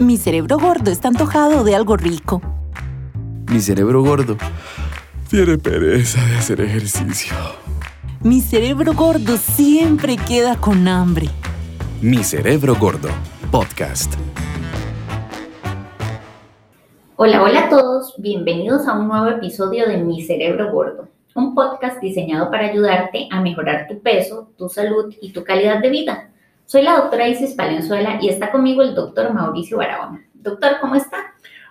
Mi cerebro gordo está antojado de algo rico. Mi cerebro gordo tiene pereza de hacer ejercicio. Mi cerebro gordo siempre queda con hambre. Mi cerebro gordo, podcast. Hola, hola a todos, bienvenidos a un nuevo episodio de Mi cerebro gordo, un podcast diseñado para ayudarte a mejorar tu peso, tu salud y tu calidad de vida. Soy la doctora Isis Palenzuela y está conmigo el doctor Mauricio Barahona. Doctor, ¿cómo está?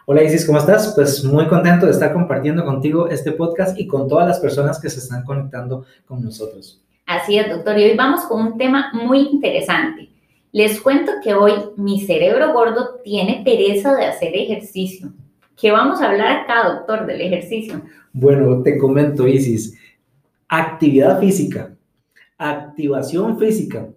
Hola Isis, ¿cómo estás? Pues muy contento de estar compartiendo contigo este podcast y con todas las personas que se están conectando con nosotros. Así es, doctor, y hoy vamos con un tema muy interesante. Les cuento que hoy mi cerebro gordo tiene pereza de hacer ejercicio. ¿Qué vamos a hablar acá, doctor, del ejercicio? Bueno, te comento, Isis. Actividad física, activación física,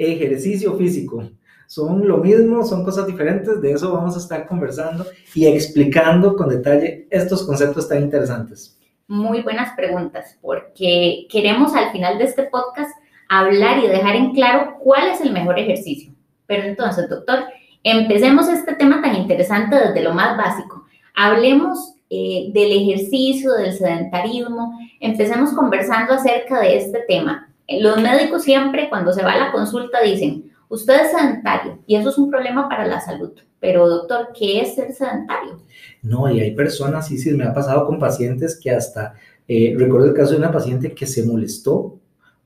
ejercicio físico. Son lo mismo, son cosas diferentes, de eso vamos a estar conversando y explicando con detalle estos conceptos tan interesantes. Muy buenas preguntas, porque queremos al final de este podcast hablar y dejar en claro cuál es el mejor ejercicio. Pero entonces, doctor, empecemos este tema tan interesante desde lo más básico. Hablemos eh, del ejercicio, del sedentarismo, empecemos conversando acerca de este tema. Los médicos siempre cuando se va a la consulta dicen, usted es sedentario y eso es un problema para la salud. Pero doctor, ¿qué es ser sedentario? No, y hay personas, sí, sí, me ha pasado con pacientes que hasta, eh, recuerdo el caso de una paciente que se molestó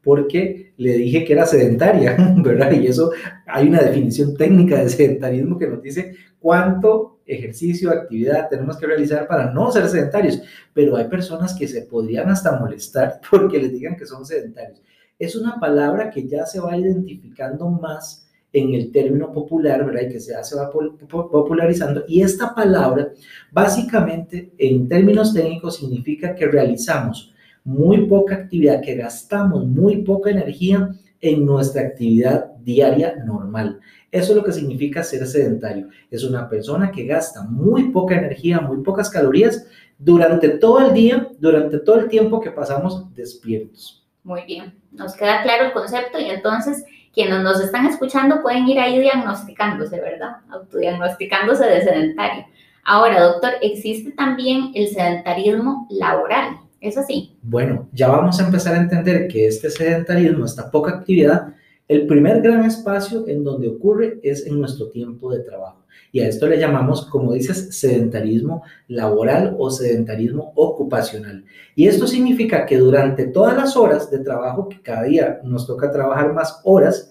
porque le dije que era sedentaria, ¿verdad? Y eso hay una definición técnica de sedentarismo que nos dice cuánto ejercicio, actividad tenemos que realizar para no ser sedentarios. Pero hay personas que se podrían hasta molestar porque les digan que son sedentarios es una palabra que ya se va identificando más en el término popular, ¿verdad? Y que ya se va popularizando. Y esta palabra, básicamente, en términos técnicos, significa que realizamos muy poca actividad, que gastamos muy poca energía en nuestra actividad diaria normal. Eso es lo que significa ser sedentario. Es una persona que gasta muy poca energía, muy pocas calorías durante todo el día, durante todo el tiempo que pasamos despiertos. Muy bien, nos queda claro el concepto y entonces quienes nos están escuchando pueden ir ahí diagnosticándose, ¿verdad? Autodiagnosticándose de sedentario. Ahora, doctor, existe también el sedentarismo laboral, ¿es así? Bueno, ya vamos a empezar a entender que este sedentarismo, esta poca actividad, el primer gran espacio en donde ocurre es en nuestro tiempo de trabajo. Y a esto le llamamos, como dices, sedentarismo laboral o sedentarismo ocupacional. Y esto significa que durante todas las horas de trabajo, que cada día nos toca trabajar más horas,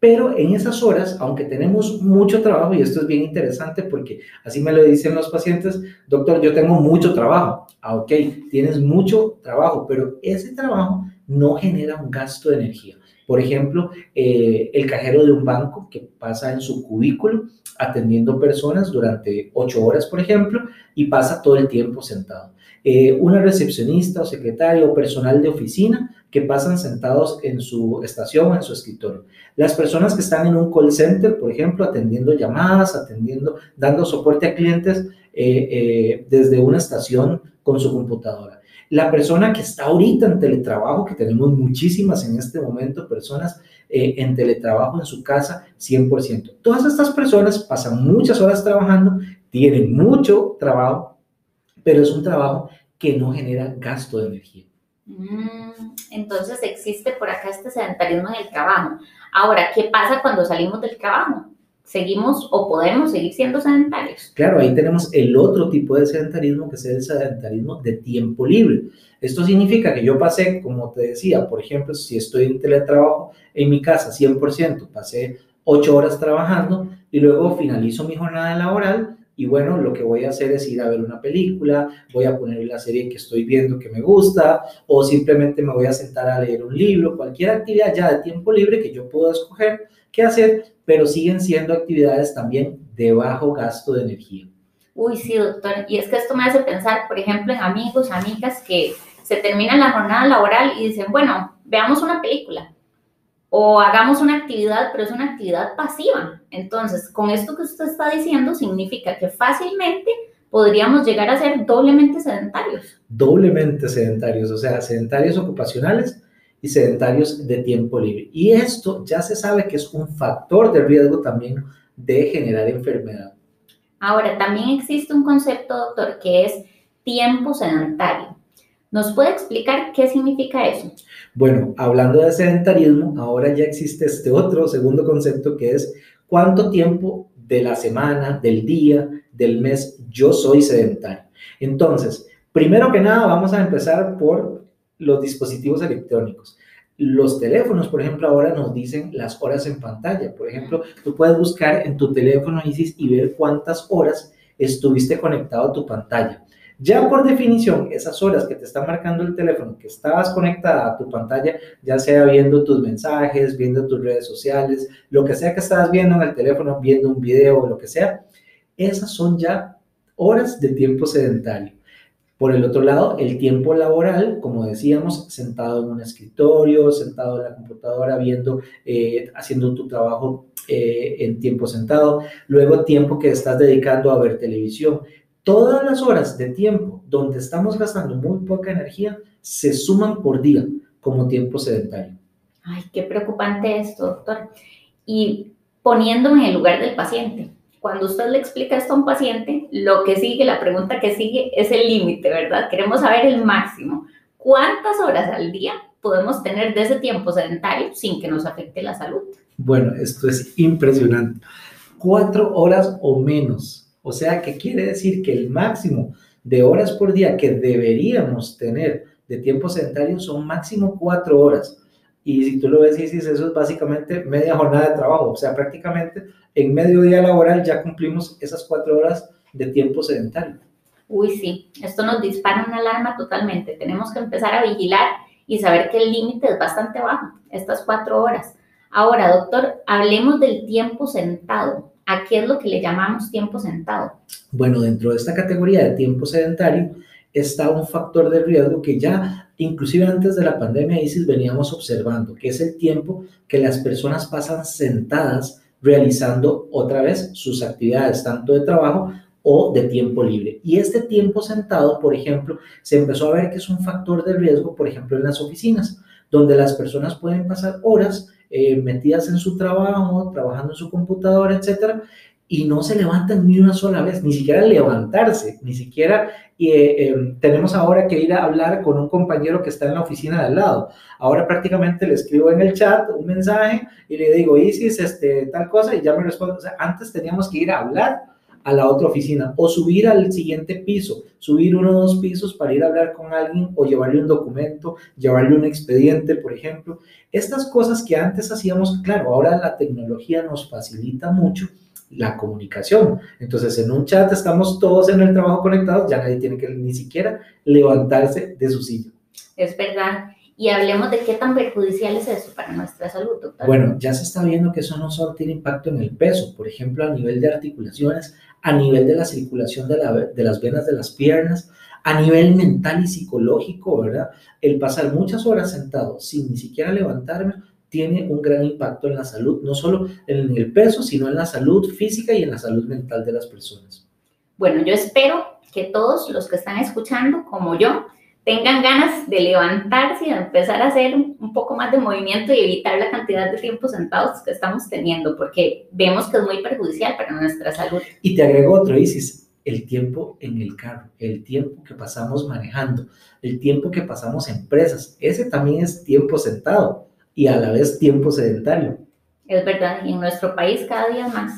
pero en esas horas, aunque tenemos mucho trabajo, y esto es bien interesante porque así me lo dicen los pacientes, doctor, yo tengo mucho trabajo. Ah, ok, tienes mucho trabajo, pero ese trabajo no genera un gasto de energía. Por ejemplo, eh, el cajero de un banco que pasa en su cubículo atendiendo personas durante ocho horas, por ejemplo, y pasa todo el tiempo sentado. Eh, una recepcionista o secretaria o personal de oficina que pasan sentados en su estación o en su escritorio. Las personas que están en un call center, por ejemplo, atendiendo llamadas, atendiendo, dando soporte a clientes eh, desde una estación con su computadora. La persona que está ahorita en teletrabajo, que tenemos muchísimas en este momento, personas eh, en teletrabajo en su casa, 100%. Todas estas personas pasan muchas horas trabajando, tienen mucho trabajo, pero es un trabajo que no genera gasto de energía. Mm, entonces existe por acá este sedentarismo en el trabajo. Ahora, ¿qué pasa cuando salimos del trabajo? Seguimos o podemos seguir siendo sedentarios. Claro, ahí tenemos el otro tipo de sedentarismo que es el sedentarismo de tiempo libre. Esto significa que yo pasé, como te decía, por ejemplo, si estoy en teletrabajo en mi casa 100%, pasé 8 horas trabajando y luego finalizo mi jornada laboral y bueno, lo que voy a hacer es ir a ver una película, voy a poner la serie que estoy viendo que me gusta o simplemente me voy a sentar a leer un libro, cualquier actividad ya de tiempo libre que yo pueda escoger qué hacer pero siguen siendo actividades también de bajo gasto de energía. Uy, sí, doctor. Y es que esto me hace pensar, por ejemplo, en amigos, amigas que se terminan la jornada laboral y dicen, bueno, veamos una película o hagamos una actividad, pero es una actividad pasiva. Entonces, con esto que usted está diciendo, significa que fácilmente podríamos llegar a ser doblemente sedentarios. Doblemente sedentarios, o sea, sedentarios ocupacionales y sedentarios de tiempo libre. Y esto ya se sabe que es un factor de riesgo también de generar enfermedad. Ahora, también existe un concepto, doctor, que es tiempo sedentario. ¿Nos puede explicar qué significa eso? Bueno, hablando de sedentarismo, ahora ya existe este otro segundo concepto que es cuánto tiempo de la semana, del día, del mes yo soy sedentario. Entonces, primero que nada, vamos a empezar por los dispositivos electrónicos. Los teléfonos, por ejemplo, ahora nos dicen las horas en pantalla. Por ejemplo, tú puedes buscar en tu teléfono, y ver cuántas horas estuviste conectado a tu pantalla. Ya por definición, esas horas que te está marcando el teléfono, que estabas conectada a tu pantalla, ya sea viendo tus mensajes, viendo tus redes sociales, lo que sea que estabas viendo en el teléfono, viendo un video lo que sea, esas son ya horas de tiempo sedentario. Por el otro lado, el tiempo laboral, como decíamos, sentado en un escritorio, sentado en la computadora, viendo, eh, haciendo tu trabajo eh, en tiempo sentado. Luego, tiempo que estás dedicando a ver televisión. Todas las horas de tiempo donde estamos gastando muy poca energía se suman por día como tiempo sedentario. Ay, qué preocupante esto, doctor. Y poniéndome en el lugar del paciente, cuando usted le explica esto a un paciente, lo que sigue, la pregunta que sigue es el límite, ¿verdad? Queremos saber el máximo. ¿Cuántas horas al día podemos tener de ese tiempo sedentario sin que nos afecte la salud? Bueno, esto es impresionante. Cuatro horas o menos o sea, ¿qué quiere decir que el máximo de horas por día que deberíamos tener de tiempo sedentario son máximo cuatro horas. Y si tú lo ves, dices, eso es básicamente media jornada de trabajo. O sea, prácticamente en medio día laboral ya cumplimos esas cuatro horas de tiempo sedentario. Uy, sí, esto nos dispara una alarma totalmente. Tenemos que empezar a vigilar y saber que el límite es bastante bajo, estas cuatro horas. Ahora, doctor, hablemos del tiempo sentado. ¿A qué es lo que le llamamos tiempo sentado? Bueno, dentro de esta categoría de tiempo sedentario está un factor de riesgo que ya inclusive antes de la pandemia ISIS veníamos observando, que es el tiempo que las personas pasan sentadas realizando otra vez sus actividades, tanto de trabajo o de tiempo libre. Y este tiempo sentado, por ejemplo, se empezó a ver que es un factor de riesgo, por ejemplo, en las oficinas, donde las personas pueden pasar horas eh, metidas en su trabajo, trabajando en su computadora, etcétera, y no se levantan ni una sola vez, ni siquiera levantarse, ni siquiera eh, eh, tenemos ahora que ir a hablar con un compañero que está en la oficina de al lado. Ahora prácticamente le escribo en el chat un mensaje y le digo, Isis, este, tal cosa, y ya me responde. O sea, antes teníamos que ir a hablar a la otra oficina o subir al siguiente piso, subir uno o dos pisos para ir a hablar con alguien o llevarle un documento, llevarle un expediente, por ejemplo. Estas cosas que antes hacíamos, claro, ahora la tecnología nos facilita mucho la comunicación. Entonces, en un chat estamos todos en el trabajo conectados, ya nadie tiene que ni siquiera levantarse de su silla. Es verdad y hablemos de qué tan perjudicial es eso para nuestra salud, doctor. Bueno, ya se está viendo que eso no solo tiene impacto en el peso, por ejemplo, a nivel de articulaciones, a nivel de la circulación de, de las venas de las piernas, a nivel mental y psicológico, ¿verdad? El pasar muchas horas sentado sin ni siquiera levantarme tiene un gran impacto en la salud, no solo en el peso, sino en la salud física y en la salud mental de las personas. Bueno, yo espero que todos los que están escuchando, como yo, tengan ganas de levantarse y de empezar a hacer un poco más de movimiento y evitar la cantidad de tiempo sentados que estamos teniendo, porque vemos que es muy perjudicial para nuestra salud. Y te agrego otro, Isis, el tiempo en el carro, el tiempo que pasamos manejando, el tiempo que pasamos en presas, ese también es tiempo sentado y a la vez tiempo sedentario. Es verdad, y en nuestro país cada día más.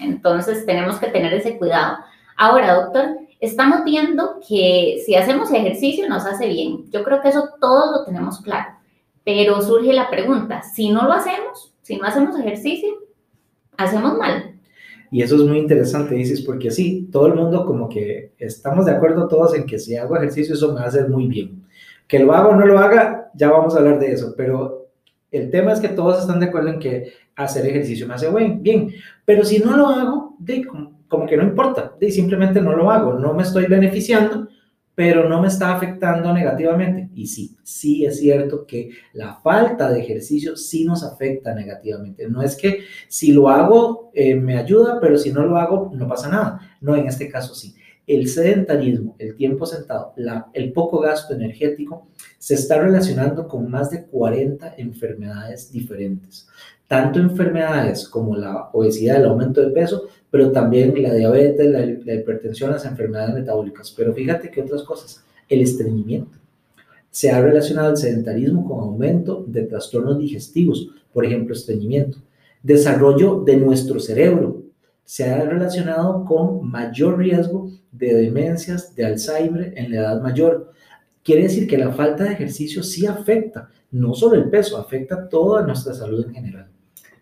Entonces tenemos que tener ese cuidado. Ahora, doctor, estamos viendo que si hacemos ejercicio nos hace bien. Yo creo que eso todos lo tenemos claro. Pero surge la pregunta, si no lo hacemos, si no hacemos ejercicio, hacemos mal. Y eso es muy interesante, dices, porque sí, todo el mundo como que estamos de acuerdo todos en que si hago ejercicio eso me va a hacer muy bien. Que lo haga o no lo haga, ya vamos a hablar de eso, pero el tema es que todos están de acuerdo en que hacer ejercicio me hace bien, pero si no lo hago, de, como que no importa, y simplemente no lo hago, no me estoy beneficiando, pero no me está afectando negativamente. Y sí, sí es cierto que la falta de ejercicio sí nos afecta negativamente. No es que si lo hago eh, me ayuda, pero si no lo hago no pasa nada. No, en este caso sí. El sedentarismo, el tiempo sentado, el poco gasto energético se está relacionando con más de 40 enfermedades diferentes tanto enfermedades como la obesidad, el aumento de peso, pero también la diabetes, la, la hipertensión, las enfermedades metabólicas. Pero fíjate que otras cosas, el estreñimiento. Se ha relacionado el sedentarismo con aumento de trastornos digestivos, por ejemplo, estreñimiento. Desarrollo de nuestro cerebro. Se ha relacionado con mayor riesgo de demencias, de Alzheimer en la edad mayor. Quiere decir que la falta de ejercicio sí afecta, no solo el peso, afecta toda nuestra salud en general.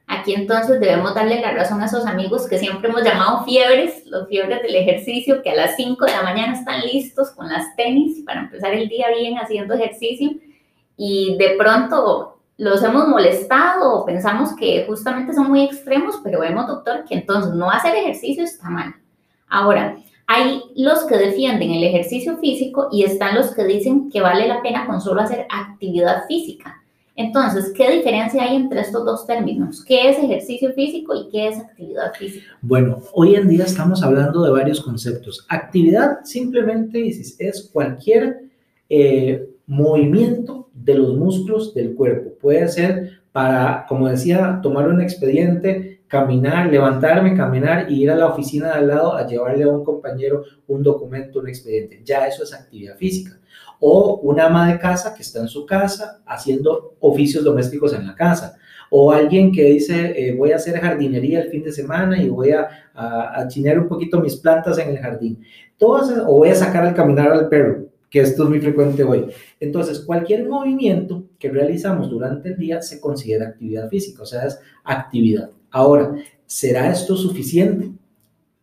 Aquí entonces debemos darle la razón a esos amigos que siempre hemos llamado fiebres, los fiebres del ejercicio, que a las 5 de la mañana están listos con las tenis para empezar el día bien haciendo ejercicio y de pronto los hemos molestado pensamos que justamente son muy extremos, pero vemos, doctor, que entonces no hacer ejercicio está mal. Ahora, hay los que defienden el ejercicio físico y están los que dicen que vale la pena con solo hacer actividad física. Entonces, ¿qué diferencia hay entre estos dos términos? ¿Qué es ejercicio físico y qué es actividad física? Bueno, hoy en día estamos hablando de varios conceptos. Actividad simplemente es cualquier eh, movimiento de los músculos del cuerpo. Puede ser para, como decía, tomar un expediente, caminar, levantarme, caminar y ir a la oficina de al lado a llevarle a un compañero un documento, un expediente. Ya eso es actividad física o una ama de casa que está en su casa haciendo oficios domésticos en la casa, o alguien que dice eh, voy a hacer jardinería el fin de semana y voy a, a, chinear un poquito mis plantas en el jardín, Todas, o voy a sacar al caminar al perro, que esto es muy frecuente hoy. Entonces, cualquier movimiento que realizamos durante el día se considera actividad física, o sea, es actividad. Ahora, ¿será esto suficiente?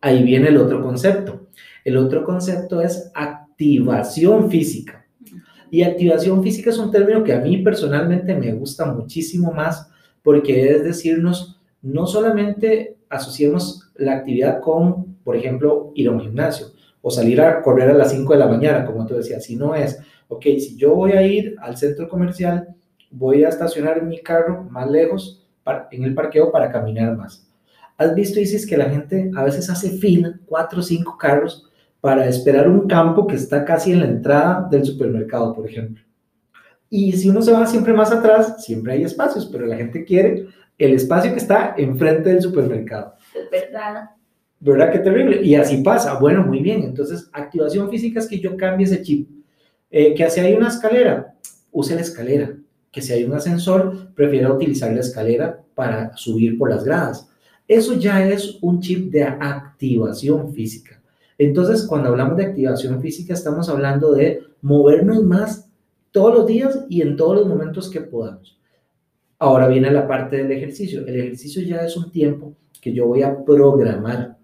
Ahí viene el otro concepto. El otro concepto es activación física. Y activación física es un término que a mí personalmente me gusta muchísimo más porque es decirnos, no solamente asociemos la actividad con, por ejemplo, ir a un gimnasio o salir a correr a las 5 de la mañana, como tú decías, si no es, ok, si yo voy a ir al centro comercial, voy a estacionar mi carro más lejos en el parqueo para caminar más. ¿Has visto, dices, que la gente a veces hace fila, cuatro o cinco carros, para esperar un campo que está casi en la entrada del supermercado, por ejemplo. Y si uno se va siempre más atrás, siempre hay espacios, pero la gente quiere el espacio que está enfrente del supermercado. Es verdad. ¿Verdad? Qué terrible. Y así pasa. Bueno, muy bien. Entonces, activación física es que yo cambie ese chip. Eh, que si hay una escalera, use la escalera. Que si hay un ascensor, prefiera utilizar la escalera para subir por las gradas. Eso ya es un chip de activación física. Entonces, cuando hablamos de activación física, estamos hablando de movernos más todos los días y en todos los momentos que podamos. Ahora viene la parte del ejercicio. El ejercicio ya es un tiempo que yo voy a programar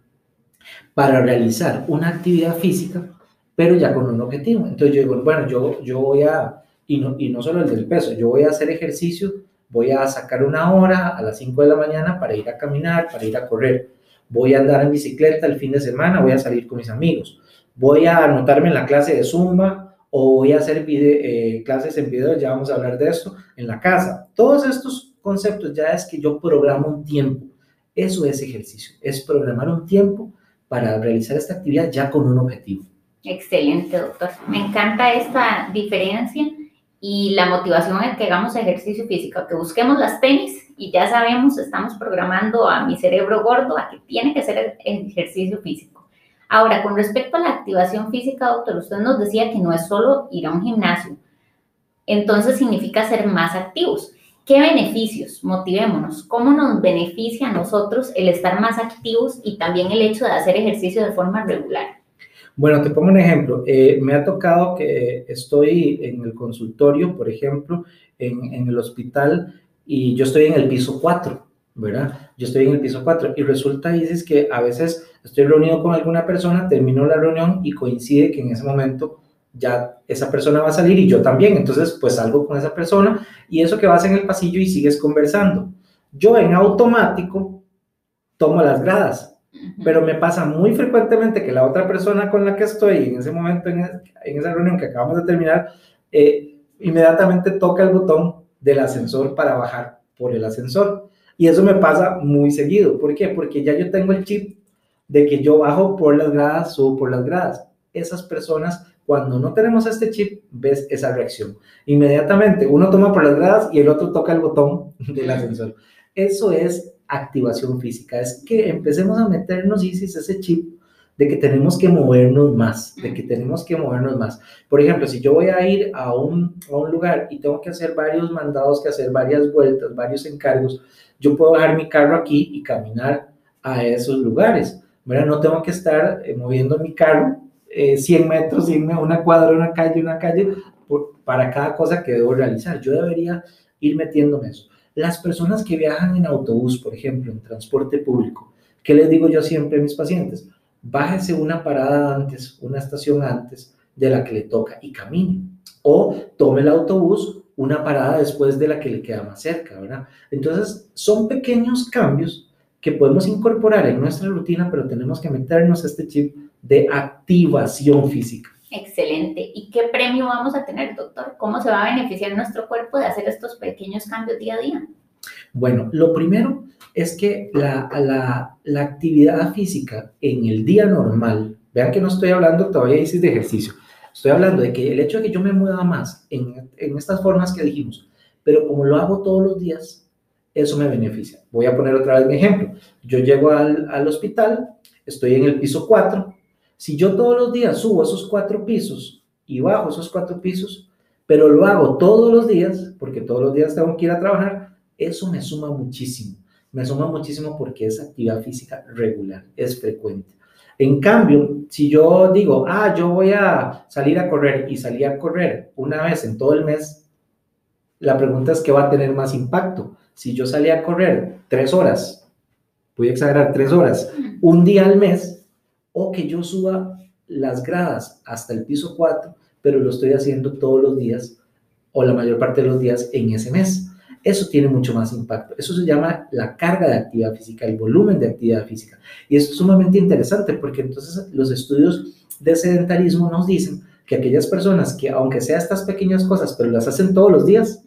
para realizar una actividad física, pero ya con un objetivo. Entonces yo digo, bueno, yo, yo voy a, y no, y no solo el del peso, yo voy a hacer ejercicio, voy a sacar una hora a las 5 de la mañana para ir a caminar, para ir a correr voy a andar en bicicleta el fin de semana, voy a salir con mis amigos, voy a anotarme en la clase de Zumba o voy a hacer eh, clases en video, ya vamos a hablar de esto, en la casa. Todos estos conceptos ya es que yo programo un tiempo. Eso es ejercicio, es programar un tiempo para realizar esta actividad ya con un objetivo. Excelente, doctor. Me encanta esta diferencia y la motivación en que hagamos ejercicio físico, que busquemos las tenis y ya sabemos, estamos programando a mi cerebro gordo a que tiene que el ejercicio físico. Ahora, con respecto a la activación física, doctor, usted nos decía que no es solo ir a un gimnasio, entonces significa ser más activos. ¿Qué beneficios? Motivémonos. ¿Cómo nos beneficia a nosotros el estar más activos y también el hecho de hacer ejercicio de forma regular? Bueno, te pongo un ejemplo. Eh, me ha tocado que estoy en el consultorio, por ejemplo, en, en, el hospital y yo estoy en el piso 4, ¿verdad? Yo estoy en el piso 4 y resulta, dices que a veces estoy reunido con alguna persona, termino la reunión y coincide que en ese momento ya esa persona va a salir y yo también. Entonces, pues salgo con esa persona y eso que vas en el pasillo y sigues conversando. Yo en automático tomo las gradas pero me pasa muy frecuentemente que la otra persona con la que estoy en ese momento, en, esa reunión que acabamos de terminar, eh, inmediatamente toca el botón del ascensor para bajar por el ascensor. Y eso me pasa muy seguido. ¿Por qué? Porque ya yo tengo el chip de que yo bajo por las gradas, subo por las gradas. Esas personas, cuando no tenemos este chip, ves esa reacción. Inmediatamente uno toma por las gradas y el otro toca el botón del ascensor. Eso es activación física, es que empecemos a meternos, Isis, ese chip de que tenemos que movernos más, de que tenemos que movernos más. Por ejemplo, si yo voy a ir a un, a un lugar y tengo que hacer varios mandados, que hacer varias vueltas, varios encargos, yo puedo dejar mi carro aquí y caminar a esos lugares. ¿verdad? No tengo que estar eh, moviendo mi carro eh, 100 metros, irme una cuadra, una calle, una calle, para cada cosa que debo realizar. Yo debería ir metiéndome eso. Las personas que viajan en autobús, por ejemplo, en transporte público, ¿qué les digo yo siempre a mis pacientes? Bájese una parada antes, una estación antes de la que le toca y camine. O tome el autobús una parada después de la que le queda más cerca, ¿verdad? Entonces, son pequeños cambios que podemos incorporar en nuestra rutina, pero tenemos que meternos este chip de activación física. Excelente. ¿Y qué premio vamos a tener, doctor? ¿Cómo se va a beneficiar nuestro cuerpo de hacer estos pequeños cambios día a día? Bueno, lo primero es que la, la, la actividad física en el día normal, vean que no estoy hablando todavía de ejercicio, estoy hablando de que el hecho de que yo me mueva más en, en estas formas que dijimos, pero como lo hago todos los días, eso me beneficia. Voy a poner otra vez mi ejemplo. Yo llego al, al hospital, estoy en el piso 4, si yo todos los días subo esos cuatro pisos y bajo esos cuatro pisos, pero lo hago todos los días, porque todos los días tengo que ir a trabajar, eso me suma muchísimo. Me suma muchísimo porque es actividad física regular, es frecuente. En cambio, si yo digo, ah, yo voy a salir a correr y salir a correr una vez en todo el mes, la pregunta es qué va a tener más impacto. Si yo salí a correr tres horas, voy a exagerar tres horas, un día al mes, o que yo suba las gradas hasta el piso 4, pero lo estoy haciendo todos los días o la mayor parte de los días en ese mes. Eso tiene mucho más impacto. Eso se llama la carga de actividad física, el volumen de actividad física. Y es sumamente interesante porque entonces los estudios de sedentarismo nos dicen que aquellas personas que, aunque sea estas pequeñas cosas, pero las hacen todos los días,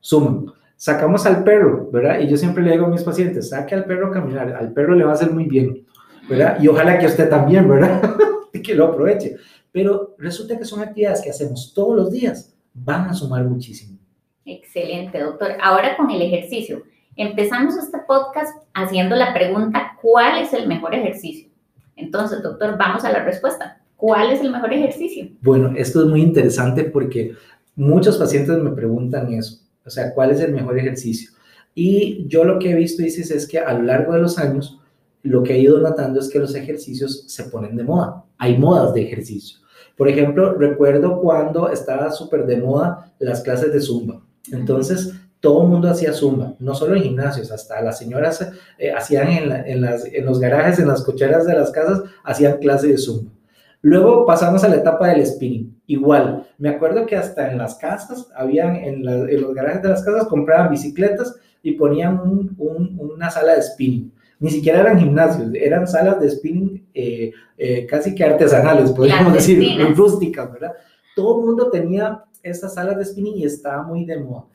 suman. Sacamos al perro, ¿verdad? Y yo siempre le digo a mis pacientes, saque al perro a caminar, al perro le va a hacer muy bien, ¿verdad? Y ojalá que usted también, ¿verdad? que lo aproveche. Pero resulta que son actividades que hacemos todos los días, van a sumar muchísimo. Excelente, doctor. Ahora con el ejercicio. Empezamos este podcast haciendo la pregunta, ¿cuál es el mejor ejercicio? Entonces, doctor, vamos a la respuesta. ¿Cuál es el mejor ejercicio? Bueno, esto es muy interesante porque muchos pacientes me preguntan eso, o sea, ¿cuál es el mejor ejercicio? Y yo lo que he visto, dices, es que a lo largo de los años, lo que he ido notando es que los ejercicios se ponen de moda. Hay modas de ejercicio. Por ejemplo, recuerdo cuando estaba súper de moda las clases de Zumba. Entonces, todo el mundo hacía zumba, no solo en gimnasios, hasta las señoras eh, hacían en, las, en, los garajes, en las cocheras de las casas, hacían clases de zumba. Luego pasamos a la etapa del spinning. Igual, me acuerdo que hasta en las casas, habían en, los garajes de las casas, compraban bicicletas y ponían un, un, una sala de spinning. Ni siquiera eran gimnasios, eran salas de spinning eh, eh, casi que artesanales, podríamos decir, rústicas, ¿verdad? Todo el mundo tenía estas salas de spinning y estaba muy de moda.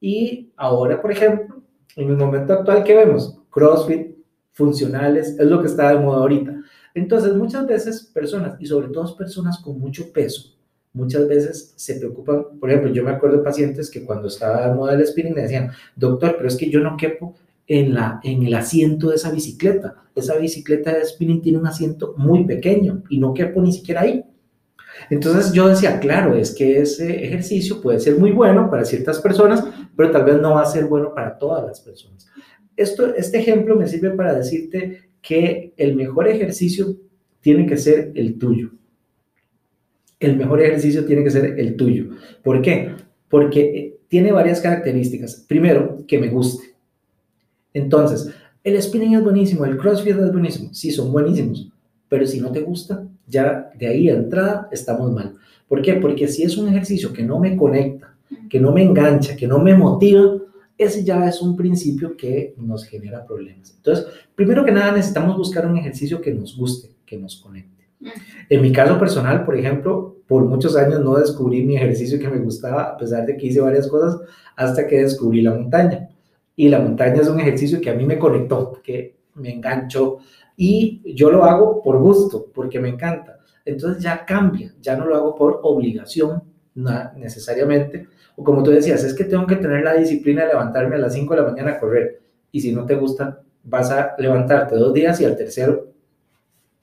Y ahora, por ejemplo, en el momento actual que vemos, CrossFit, funcionales, es lo que está de moda ahorita. Entonces, muchas veces personas, y sobre todo personas con mucho peso, muchas veces se preocupan. Por ejemplo, yo me acuerdo de pacientes que cuando estaba de moda el spinning me decían, doctor, pero es que yo no quepo en, la, en el asiento de esa bicicleta. Esa bicicleta de spinning tiene un asiento muy pequeño y no quepo ni siquiera ahí. Entonces yo decía, claro, es que ese ejercicio puede ser muy bueno para ciertas personas, pero tal vez no va a ser bueno para todas las personas. Esto, este ejemplo me sirve para decirte que el mejor ejercicio tiene que ser el tuyo. El mejor ejercicio tiene que ser el tuyo. ¿Por qué? Porque tiene varias características. Primero, que me guste. Entonces, el spinning es buenísimo, el crossfit es buenísimo. Sí, son buenísimos. Pero si no te gusta, ya de ahí a entrada estamos mal. ¿Por qué? Porque si es un ejercicio que no me conecta, que no me engancha, que no me motiva, ese ya es un principio que nos genera problemas. Entonces, primero que nada necesitamos buscar un ejercicio que nos guste, que nos conecte. En mi caso personal, por ejemplo, por muchos años no descubrí mi ejercicio que me gustaba, a pesar de que hice varias cosas, hasta que descubrí la montaña. Y la montaña es un ejercicio que a mí me conectó, que me enganchó, y yo lo hago por gusto, porque me encanta. Entonces ya cambia, ya no lo hago por obligación necesariamente. O como tú decías, es que tengo que tener la disciplina de levantarme a las 5 de la mañana a correr. y si no te gusta, vas a levantarte dos días y al tercero,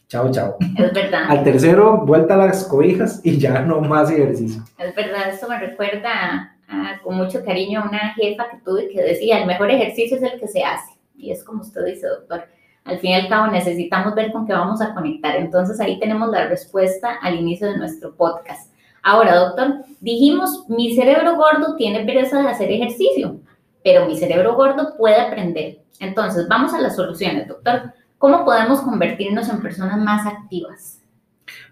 chao, chao. Es verdad. Al tercero, vuelta a las cobijas y ya no más ejercicio. Es verdad, esto me recuerda a- con mucho cariño a una jefa que tuve que decía, el mejor ejercicio es el que se hace. Y es como usted dice, doctor. Al fin y al cabo necesitamos ver con qué vamos a conectar. Entonces ahí tenemos la respuesta al inicio de nuestro podcast. Ahora, doctor, dijimos, mi cerebro gordo tiene pereza de hacer ejercicio, pero mi cerebro gordo puede aprender. Entonces, vamos a las soluciones, doctor. ¿Cómo podemos convertirnos en personas más activas?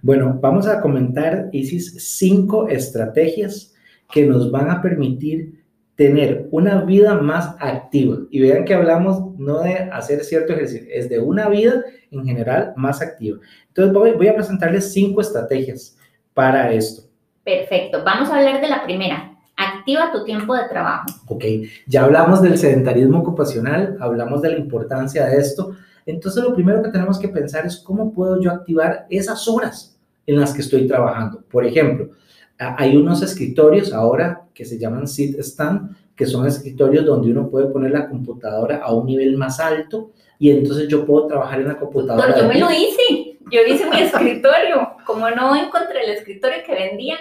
Bueno, vamos a comentar, Isis, cinco estrategias que nos van a permitir tener una vida más activa. Y vean que hablamos no de hacer cierto ejercicio, es de una vida en general más activa. Entonces voy, voy a presentarles cinco estrategias para esto. Perfecto. Vamos a hablar de la primera. Activa tu tiempo de trabajo. Ok, ya hablamos del sedentarismo ocupacional, hablamos de la importancia de esto. Entonces lo primero que tenemos que pensar es cómo puedo yo activar esas horas en las que estoy trabajando. Por ejemplo, hay unos escritorios ahora que se llaman sit stand, que son escritorios donde uno puede poner la computadora a un nivel más alto y entonces yo puedo trabajar en la computadora. Yo me lo hice. Yo hice mi escritorio. Como no encontré el escritorio que vendían,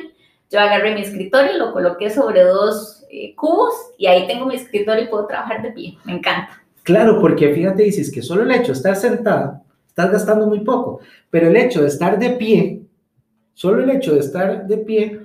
yo agarré mi escritorio, lo coloqué sobre dos eh, cubos y ahí tengo mi escritorio y puedo trabajar de pie. Me encanta. Claro, porque fíjate, dices que solo el hecho de estar sentada, estás gastando muy poco, pero el hecho de estar de pie, solo el hecho de estar de pie,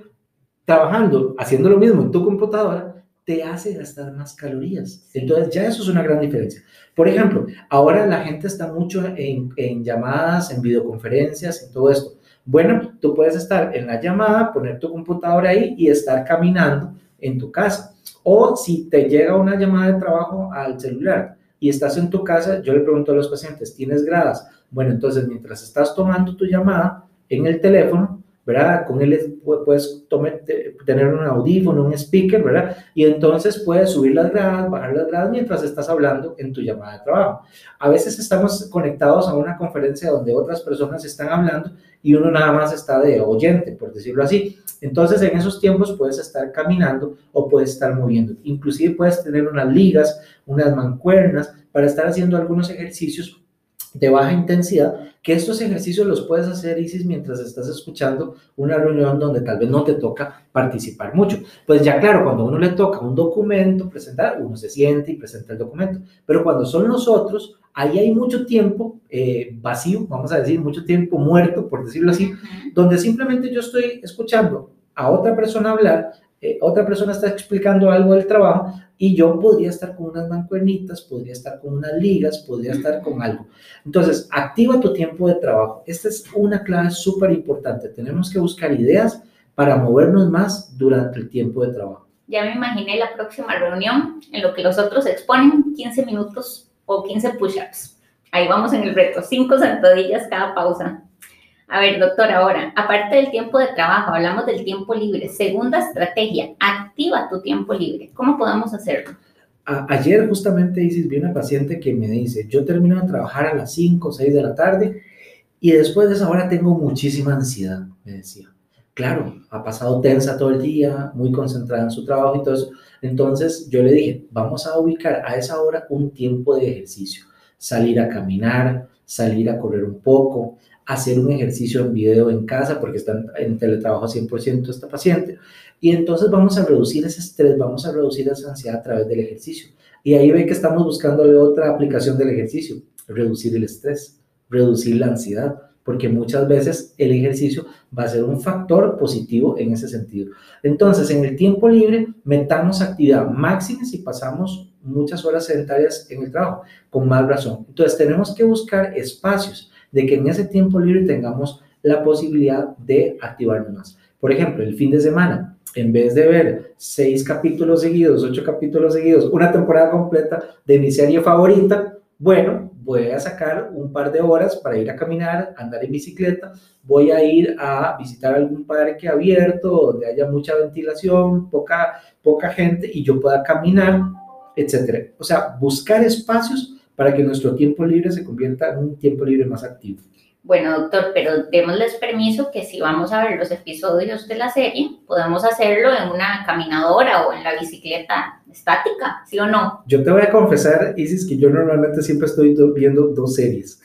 trabajando, haciendo lo mismo en tu computadora, te hace gastar más calorías. Entonces ya eso es una gran diferencia. Por ejemplo, ahora la gente está mucho en, en llamadas, en videoconferencias, en todo esto. Bueno, tú puedes estar en la llamada, poner tu computadora ahí y estar caminando en tu casa. O si te llega una llamada de trabajo al celular y estás en tu casa, yo le pregunto a los pacientes, ¿tienes gradas? Bueno, entonces mientras estás tomando tu llamada en el teléfono, ¿verdad? Con él pu- puedes tener un audífono, un speaker, ¿verdad? Y entonces puedes subir las gradas, bajar las gradas mientras estás hablando en tu llamada de trabajo. A veces estamos conectados a una conferencia donde otras personas están hablando y uno nada más está de oyente, por decirlo así. Entonces, en esos tiempos puedes estar caminando o puedes estar moviendo. Inclusive puedes tener unas ligas, unas mancuernas para estar haciendo algunos ejercicios de baja intensidad, que estos ejercicios los puedes hacer, Isis, mientras estás escuchando una reunión donde tal vez no te toca participar mucho. Pues ya claro, cuando a uno le toca un documento presentar, uno se siente y presenta el documento, pero cuando son nosotros, ahí hay mucho tiempo eh, vacío, vamos a decir, mucho tiempo muerto, por decirlo así, donde simplemente yo estoy escuchando a otra persona hablar, eh, otra persona está explicando algo del trabajo y yo podría estar con unas mancuernitas, podría estar con unas ligas, podría estar con algo. Entonces, activa tu tiempo de trabajo. Esta es una clave súper importante. Tenemos que buscar ideas para movernos más durante el tiempo de trabajo. Ya me imaginé la próxima reunión en lo que los otros exponen 15 minutos o 15 push-ups. Ahí vamos en el reto, 5 sentadillas cada pausa. A ver, doctor, ahora, aparte del tiempo de trabajo, hablamos del tiempo libre. Segunda estrategia, activa tu tiempo libre. ¿Cómo podemos hacerlo? A- ayer justamente Isis, vi una paciente que me dice, yo termino de trabajar a las 5 o 6 de la tarde y después de esa hora tengo muchísima ansiedad, me decía. Claro, ha pasado tensa todo el día, muy concentrada en su trabajo y todo eso. Entonces yo le dije, vamos a ubicar a esa hora un tiempo de ejercicio, salir a caminar, salir a correr un poco, hacer un ejercicio en video en casa porque está en, en teletrabajo 100% esta paciente. Y entonces vamos a reducir ese estrés, vamos a reducir esa ansiedad a través del ejercicio. Y ahí ve que estamos buscándole otra aplicación del ejercicio, reducir el estrés, reducir la ansiedad, porque muchas veces el ejercicio va a ser un factor positivo en ese sentido. Entonces, en el tiempo libre, metamos actividad máxima si pasamos muchas horas sedentarias en el trabajo, con más razón. Entonces, tenemos que buscar espacios de que en ese tiempo libre tengamos la posibilidad de activarnos más. Por ejemplo, el fin de semana, en vez de ver seis capítulos seguidos, ocho capítulos seguidos, una temporada completa de mi serie favorita, bueno, voy a sacar un par de horas para ir a caminar, andar en bicicleta, voy a ir a visitar algún parque abierto donde haya mucha ventilación, poca, poca gente y yo pueda caminar, etcétera. O sea, buscar espacios para que nuestro tiempo libre se convierta en un tiempo libre más activo. Bueno, doctor, pero démosles permiso que si vamos a ver los episodios de la serie, podemos hacerlo en una caminadora o en la bicicleta estática, ¿sí o no? Yo te voy a confesar, Isis, que yo normalmente siempre estoy viendo dos series.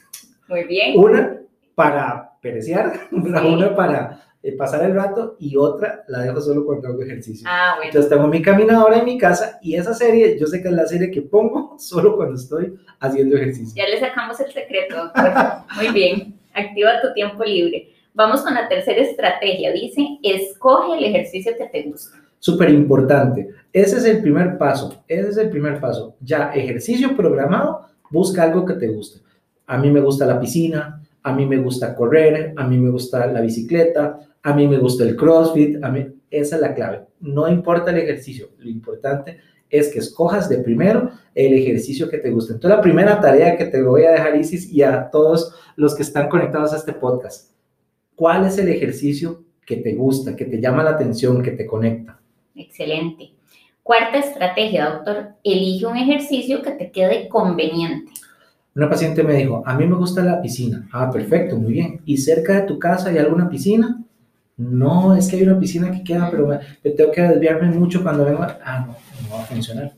Muy bien. Una para perecear, una para eh, pasar el rato y otra la dejo solo cuando hago ejercicio. Ah, bueno. Entonces tengo mi caminadora en mi casa y esa serie, yo sé que es la serie que pongo solo cuando estoy haciendo ejercicio. Ya le sacamos el secreto, doctor. Muy bien. Activa tu tiempo libre. Vamos con la tercera estrategia. Dice, escoge el ejercicio que te gusta. Súper importante. Ese es el primer paso. Ese es el primer paso. Ya ejercicio programado, busca algo que te guste. A mí me gusta la piscina, a mí me gusta correr, a mí me gusta la bicicleta, a mí me gusta el CrossFit, a mí, esa es la clave. No importa el ejercicio, lo importante es que escojas de primero el ejercicio que te guste. Entonces, la primera tarea que te voy a dejar, Isis, y a todos los que están conectados a este podcast, ¿cuál es el ejercicio que te gusta, que te llama la atención, que te conecta? Excelente. Cuarta estrategia, doctor, elige un ejercicio que te quede conveniente. Una paciente me dijo, a mí me gusta la piscina. Ah, perfecto, muy bien. ¿Y cerca de tu casa hay alguna piscina? No, es que hay una piscina que queda, pero me, tengo que desviarme mucho cuando vengo. Ah, no, no va a funcionar.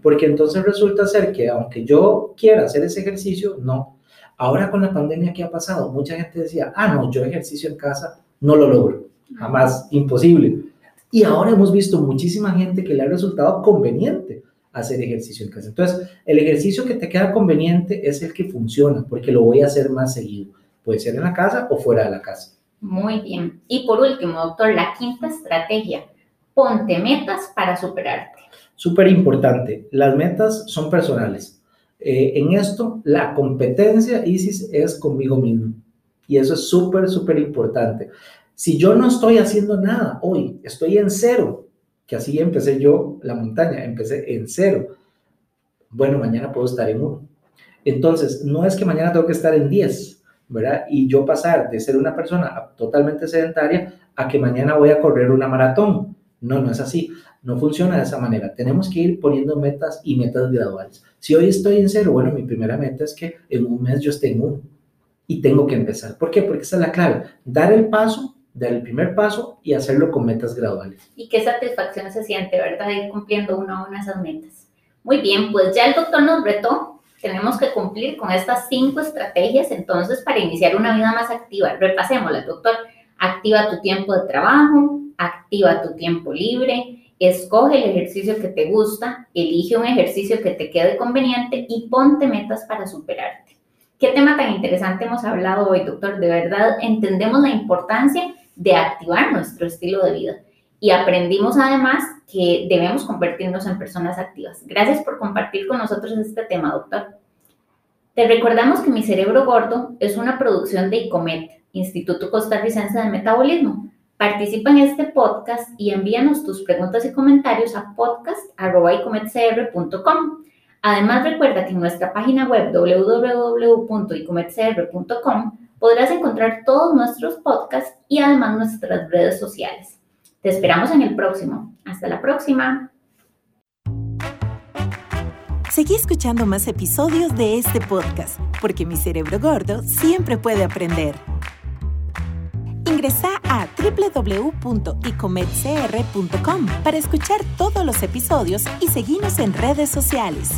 Porque entonces resulta ser que aunque yo quiera hacer ese ejercicio, no. Ahora con la pandemia que ha pasado, mucha gente decía, ah, no, yo ejercicio en casa no lo logro. Jamás, imposible. Y ahora hemos visto muchísima gente que le ha resultado conveniente hacer ejercicio en casa. Entonces, el ejercicio que te queda conveniente es el que funciona, porque lo voy a hacer más seguido. Puede ser en la casa o fuera de la casa. Muy bien. Y por último, doctor, la quinta estrategia, ponte metas para superarte. Súper importante, las metas son personales. Eh, en esto, la competencia, Isis, es conmigo mismo. Y eso es súper, súper importante. Si yo no estoy haciendo nada hoy, estoy en cero, que así empecé yo la montaña, empecé en cero. Bueno, mañana puedo estar en uno. Entonces, no es que mañana tengo que estar en 10, ¿verdad? Y yo pasar de ser una persona totalmente sedentaria a que mañana voy a correr una maratón. No, no es así. No funciona de esa manera. Tenemos que ir poniendo metas y metas graduales. Si hoy estoy en cero, bueno, mi primera meta es que en un mes yo esté en uno. Y tengo que empezar. ¿Por qué? Porque esa es la clave. Dar el paso dar el primer paso y hacerlo con metas graduales. Y qué satisfacción se siente, ¿verdad? Ir cumpliendo una a una esas metas. Muy bien, pues ya el doctor nos retó. Tenemos que cumplir con estas cinco estrategias entonces para iniciar una vida más activa. Repasémoslas, doctor. Activa tu tiempo de trabajo, activa tu tiempo libre, escoge el ejercicio que te gusta, elige un ejercicio que te quede conveniente y ponte metas para superarte. Qué tema tan interesante hemos hablado hoy, doctor. De verdad entendemos la importancia de activar nuestro estilo de vida. Y aprendimos además que debemos convertirnos en personas activas. Gracias por compartir con nosotros este tema, doctor. Te recordamos que Mi Cerebro Gordo es una producción de ICOMET, Instituto Costarricense de Metabolismo. Participa en este podcast y envíanos tus preguntas y comentarios a podcast.icometcr.com. Además, recuerda que en nuestra página web www.icometcr.com podrás encontrar todos nuestros podcasts y además nuestras redes sociales. Te esperamos en el próximo. Hasta la próxima. Seguí escuchando más episodios de este podcast, porque mi cerebro gordo siempre puede aprender. Ingresa a www.icometcr.com para escuchar todos los episodios y seguirnos en redes sociales.